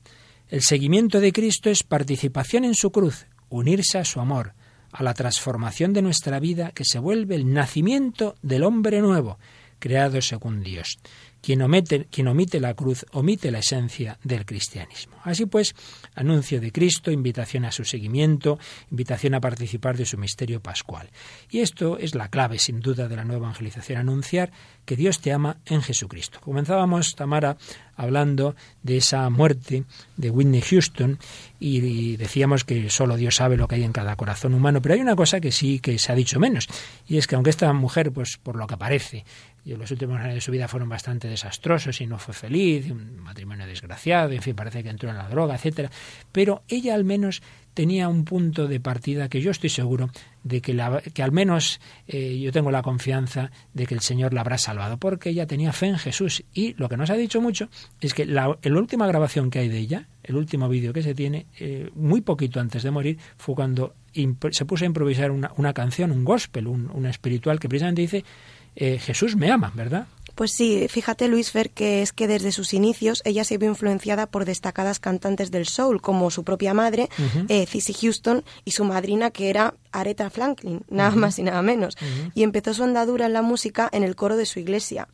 El seguimiento de Cristo es participación en su cruz, unirse a su amor, a la transformación de nuestra vida que se vuelve el nacimiento del hombre nuevo, creado según Dios. Quien omite, la cruz omite la esencia del cristianismo. Así pues, anuncio de Cristo, invitación a su seguimiento, invitación a participar de su misterio pascual. Y esto es la clave, sin duda, de la nueva evangelización, anunciar que Dios te ama en Jesucristo. Comenzábamos, Tamara, hablando de esa muerte de Whitney Houston y decíamos que solo Dios sabe lo que hay en cada corazón humano, pero hay una cosa que sí que se ha dicho menos, y es que aunque esta mujer, pues por lo que parece, y los últimos años de su vida fueron bastante desastrosos y no fue feliz, un matrimonio desgraciado, en fin, parece que entró en la droga, etcétera, pero ella al menos tenía un punto de partida que yo estoy seguro de que, la, que al menos eh, yo tengo la confianza de que el Señor la habrá salvado, porque ella tenía fe en Jesús. Y lo que nos ha dicho mucho es que la, última grabación que hay de ella, el último vídeo que se tiene, eh, muy poquito antes de morir, fue cuando se puso a improvisar una, una canción, un gospel, un, un espiritual que precisamente dice eh, Jesús me ama, ¿verdad? Pues sí, fíjate Luis Fer que es que desde sus inicios ella se vio influenciada por destacadas cantantes del soul como su propia madre, uh Houston, y su madrina que era Aretha Franklin, nada más y nada menos. Y empezó su andadura en la música en el coro de su iglesia.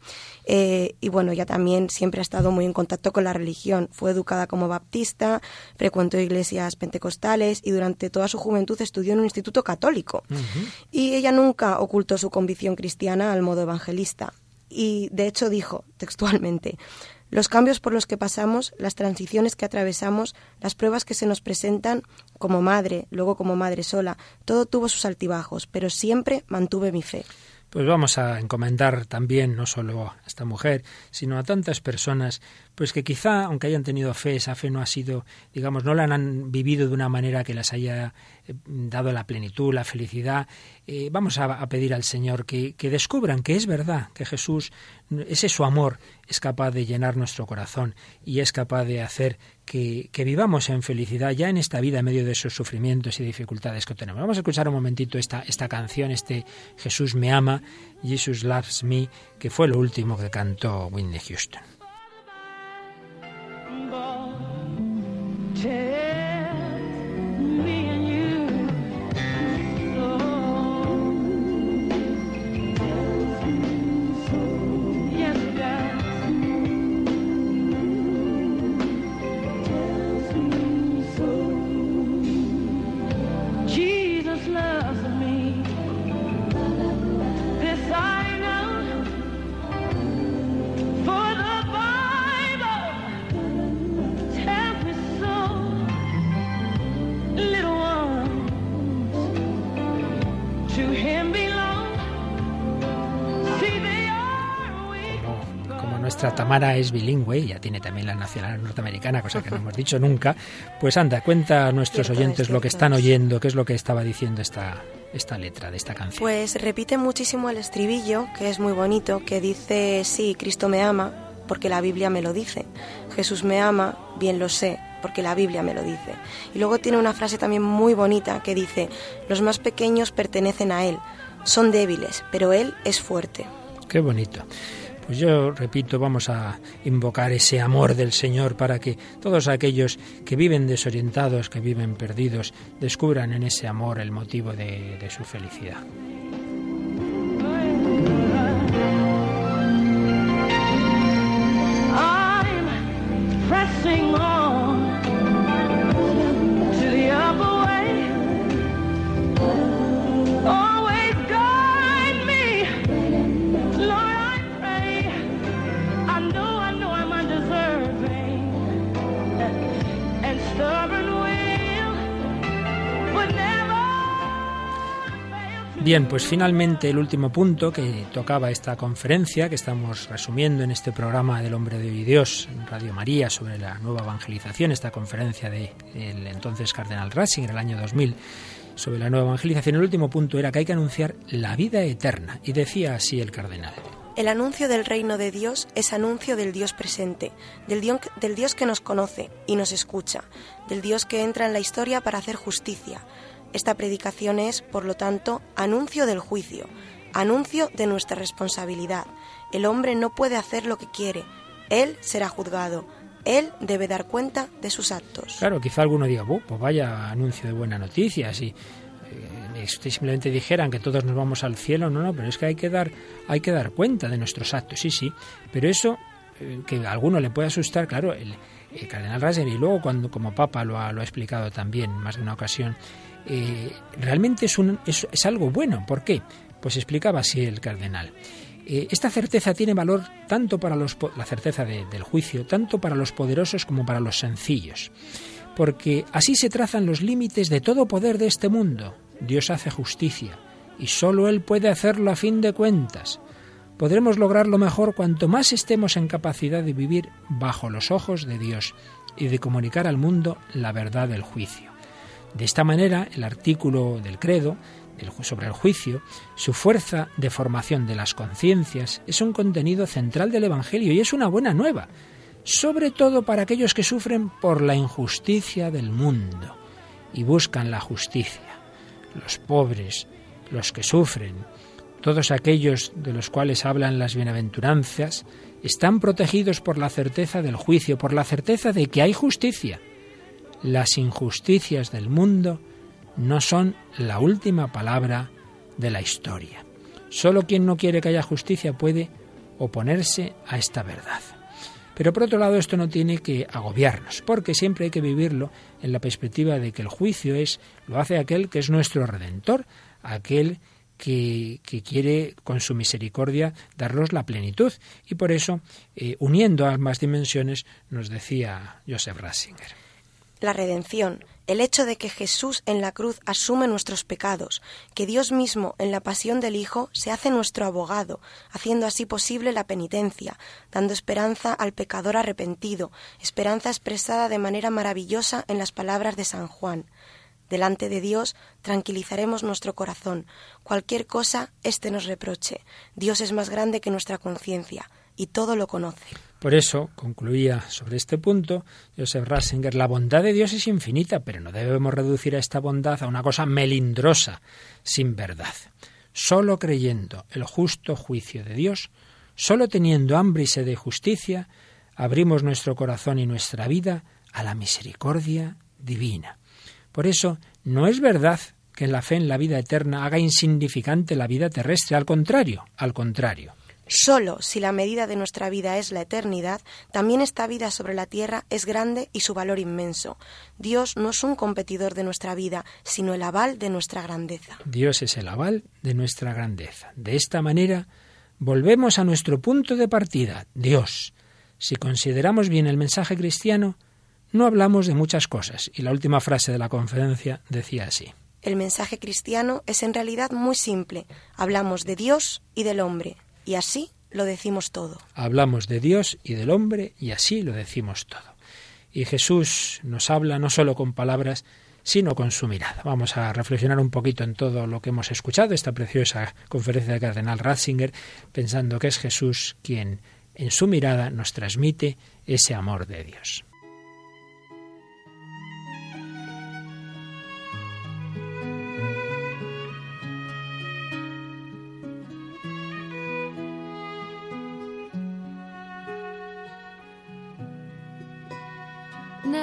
Eh, y bueno, ella también siempre ha estado muy en contacto con la religión. Fue educada como baptista, frecuentó iglesias pentecostales y durante toda su juventud estudió en un instituto católico. Y ella nunca ocultó su convicción cristiana al modo evangelista y de hecho dijo textualmente, los cambios por los que pasamos, las transiciones que atravesamos, las pruebas que se nos presentan como madre, luego como madre sola, todo tuvo sus altibajos, pero siempre mantuve mi fe. Pues vamos a encomendar también no solo a esta mujer, sino a tantas personas pues que quizá, aunque hayan tenido fe, esa fe no ha sido, digamos, no la han vivido de una manera que las haya eh, dado la plenitud, la felicidad. Eh, vamos a, pedir al Señor que, que, descubran que es verdad, que Jesús, ese su amor, es capaz de llenar nuestro corazón y es capaz de hacer que, que, vivamos en felicidad ya en esta vida en medio de esos sufrimientos y dificultades que tenemos. Vamos a escuchar un momentito esta, esta canción, este Jesús me ama, Jesus loves me, que fue lo último que cantó Whitney Houston. number 10. Tamara es bilingüe, ya tiene también la nacionalidad norteamericana, cosa que no hemos dicho nunca. Pues anda, cuenta a nuestros oyentes lo que están oyendo, qué es lo que estaba diciendo esta, esta letra de esta canción. Pues repite muchísimo el estribillo, que es muy bonito, que dice, sí, Cristo me ama, porque la Biblia me lo dice. Jesús me ama, bien lo sé, porque la Biblia me lo dice. Y luego tiene una frase también muy bonita que dice, los más pequeños pertenecen a Él, son débiles, pero Él es fuerte. Qué bonito. Pues yo repito, vamos a invocar ese amor del Señor para que todos aquellos que viven desorientados, que viven perdidos, descubran en ese amor el motivo de, su felicidad. Bien, pues finalmente el último punto que tocaba esta conferencia que estamos resumiendo en este programa del Hombre de Hoy Dios Radio María sobre la nueva evangelización, esta conferencia del entonces Cardenal Ratzinger el año 2000 sobre la nueva evangelización. El último punto era que hay que anunciar la vida eterna y decía así el cardenal. El anuncio del reino de Dios es anuncio del Dios presente, del Dios, del Dios que nos conoce y nos escucha, del Dios que entra en la historia para hacer justicia. Esta predicación es, por lo tanto, anuncio del juicio, anuncio de nuestra responsabilidad. El hombre no puede hacer lo que quiere, él será juzgado, él debe dar cuenta de sus actos. Claro, quizá alguno diga, pues vaya anuncio de buena noticia, si simplemente dijeran que todos nos vamos al cielo, no, no, pero es que hay que dar, hay que dar cuenta de nuestros actos, sí, sí, pero eso eh, que a alguno le puede asustar, claro, el, cardenal Ratzinger y luego cuando como papa lo ha, lo ha explicado también más de una ocasión, eh, realmente es, algo bueno. ¿Por qué? Pues explicaba así el cardenal. Eh, esta certeza tiene valor tanto para los, la certeza del juicio, tanto para los poderosos como para los sencillos, porque así se trazan los límites de todo poder de este mundo, Dios hace justicia y sólo Él puede hacerlo a fin de cuentas. Podremos lograrlo mejor cuanto más estemos en capacidad de vivir bajo los ojos de Dios y de comunicar al mundo la verdad del juicio. De esta manera, el artículo del credo sobre el juicio, su fuerza de formación de las conciencias, es un contenido central del Evangelio y es una buena nueva, sobre todo para aquellos que sufren por la injusticia del mundo y buscan la justicia los pobres, los que sufren, todos aquellos de los cuales hablan las bienaventuranzas, están protegidos por la certeza del juicio, por la certeza de que hay justicia. Las injusticias del mundo no son la última palabra de la historia. Solo quien no quiere que haya justicia puede oponerse a esta verdad. Pero por otro lado esto no tiene que agobiarnos, porque siempre hay que vivirlo en la perspectiva de que el juicio es lo hace aquel que es nuestro redentor, aquel que, quiere con su misericordia darnos la plenitud. Y por eso, eh, uniendo ambas dimensiones, nos decía Joseph Ratzinger. La redención el hecho de que Jesús en la cruz asume nuestros pecados, que Dios mismo en la pasión del Hijo se hace nuestro abogado, haciendo así posible la penitencia, dando esperanza al pecador arrepentido, esperanza expresada de manera maravillosa en las palabras de San Juan. Delante de Dios tranquilizaremos nuestro corazón. Cualquier cosa éste nos reproche. Dios es más grande que nuestra conciencia y todo lo conoce. Por eso, concluía sobre este punto Joseph Ratzinger, la bondad de Dios es infinita, pero no debemos reducir a esta bondad a una cosa melindrosa, sin verdad. Solo creyendo el justo juicio de Dios, solo teniendo hambre y sed de justicia, abrimos nuestro corazón y nuestra vida a la misericordia divina. Por eso, no es verdad que la fe en la vida eterna haga insignificante la vida terrestre, al contrario, al contrario. Solo si la medida de nuestra vida es la eternidad, también esta vida sobre la tierra es grande y su valor inmenso. Dios no es un competidor de nuestra vida, sino el aval de nuestra grandeza. Dios es el aval de nuestra grandeza. De esta manera, volvemos a nuestro punto de partida, Dios. Si consideramos bien el mensaje cristiano, no hablamos de muchas cosas. Y la última frase de la conferencia decía así. El mensaje cristiano es en realidad muy simple. Hablamos de Dios y del hombre, y así lo decimos todo. Hablamos de Dios y del hombre y así lo decimos todo. Y Jesús nos habla no solo con palabras, sino con su mirada. Vamos a reflexionar un poquito en todo lo que hemos escuchado, esta preciosa conferencia del cardenal Ratzinger, pensando que es Jesús quien en su mirada nos transmite ese amor de Dios.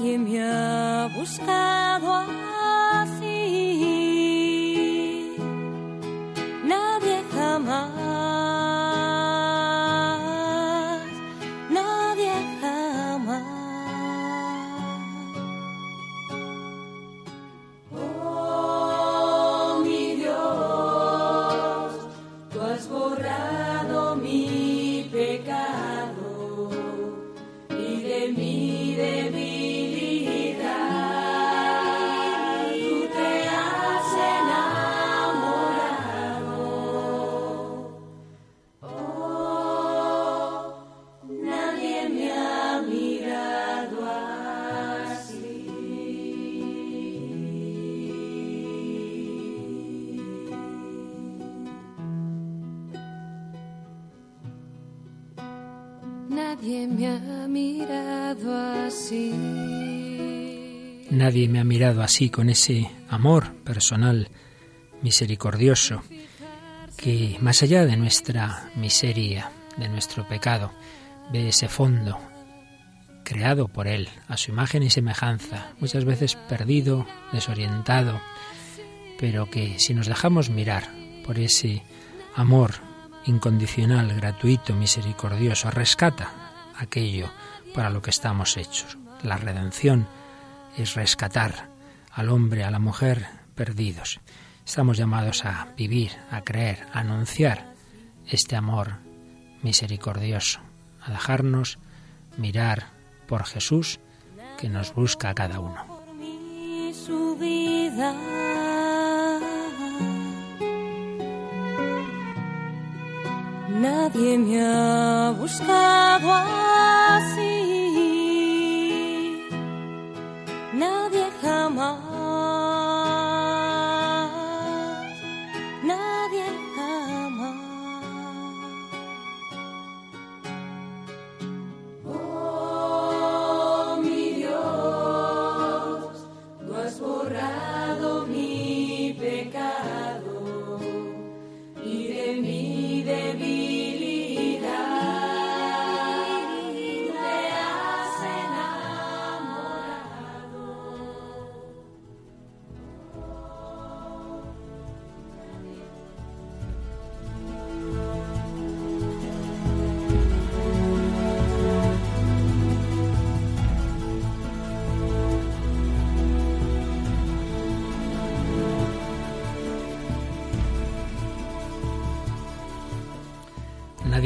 Nadie me ha buscado así con ese amor personal, misericordioso, que más allá de nuestra miseria, de nuestro pecado, ve ese fondo creado por Él, a su imagen y semejanza, muchas veces perdido, desorientado, pero que si nos dejamos mirar por ese amor incondicional, gratuito, misericordioso, rescata aquello para lo que estamos hechos. La redención es rescatar al hombre, a la mujer perdidos. Estamos llamados a vivir, a creer, a anunciar este amor misericordioso, a dejarnos mirar por Jesús que nos busca a cada uno. Nadie me ha buscado así.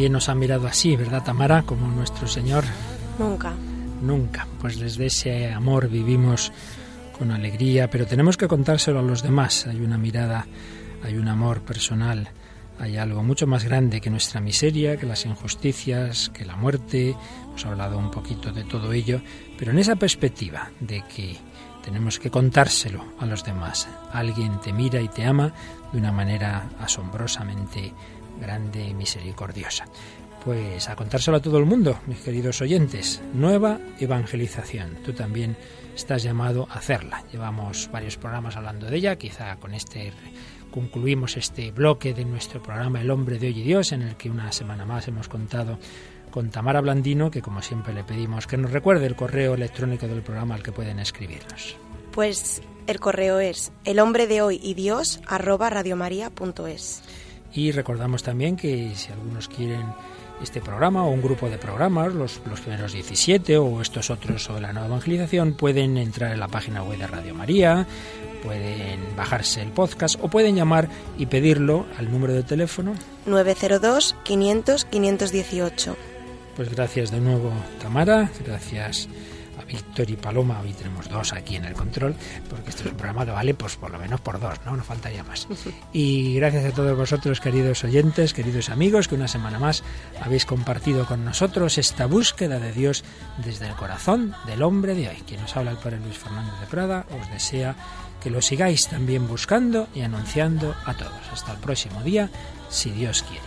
Nadie nos ha mirado así, ¿verdad, Tamara? Como nuestro Señor. Nunca. Nunca. Pues desde ese amor vivimos con alegría, pero tenemos que contárselo a los demás. Hay una mirada, hay un amor personal, hay algo mucho más grande que nuestra miseria, que las injusticias, que la muerte. Hemos hablado un poquito de todo ello, pero en esa perspectiva de que tenemos que contárselo a los demás. Alguien te mira y te ama de una manera asombrosamente grande y misericordiosa. Pues a contárselo a todo el mundo, mis queridos oyentes. Nueva evangelización. Tú también estás llamado a hacerla. Llevamos varios programas hablando de ella. Quizá con este concluimos este bloque de nuestro programa El hombre de hoy y Dios, en el que una semana más hemos contado con Tamara Blandino, que como siempre le pedimos que nos recuerde el correo electrónico del programa al que pueden escribirnos. Pues el correo es el hombre de hoy y Dios arroba. Y recordamos también que si algunos quieren este programa o un grupo de programas, los, los primeros 17 o estos otros sobre la nueva evangelización, pueden entrar en la página web de Radio María, pueden bajarse el podcast o pueden llamar y pedirlo al número de teléfono. 902 500 518. Pues gracias de nuevo Tamara, gracias a Víctor y Paloma, hoy tenemos dos aquí en el control, porque esto es un programa que vale pues por lo menos por dos, ¿no? No faltaría más. Y gracias a todos vosotros, queridos oyentes, queridos amigos, que una semana más habéis compartido con nosotros esta búsqueda de Dios desde el corazón del hombre de hoy. Quien nos habla el Padre Luis Fernández de Prada os desea que lo sigáis también buscando y anunciando a todos. Hasta el próximo día, si Dios quiere.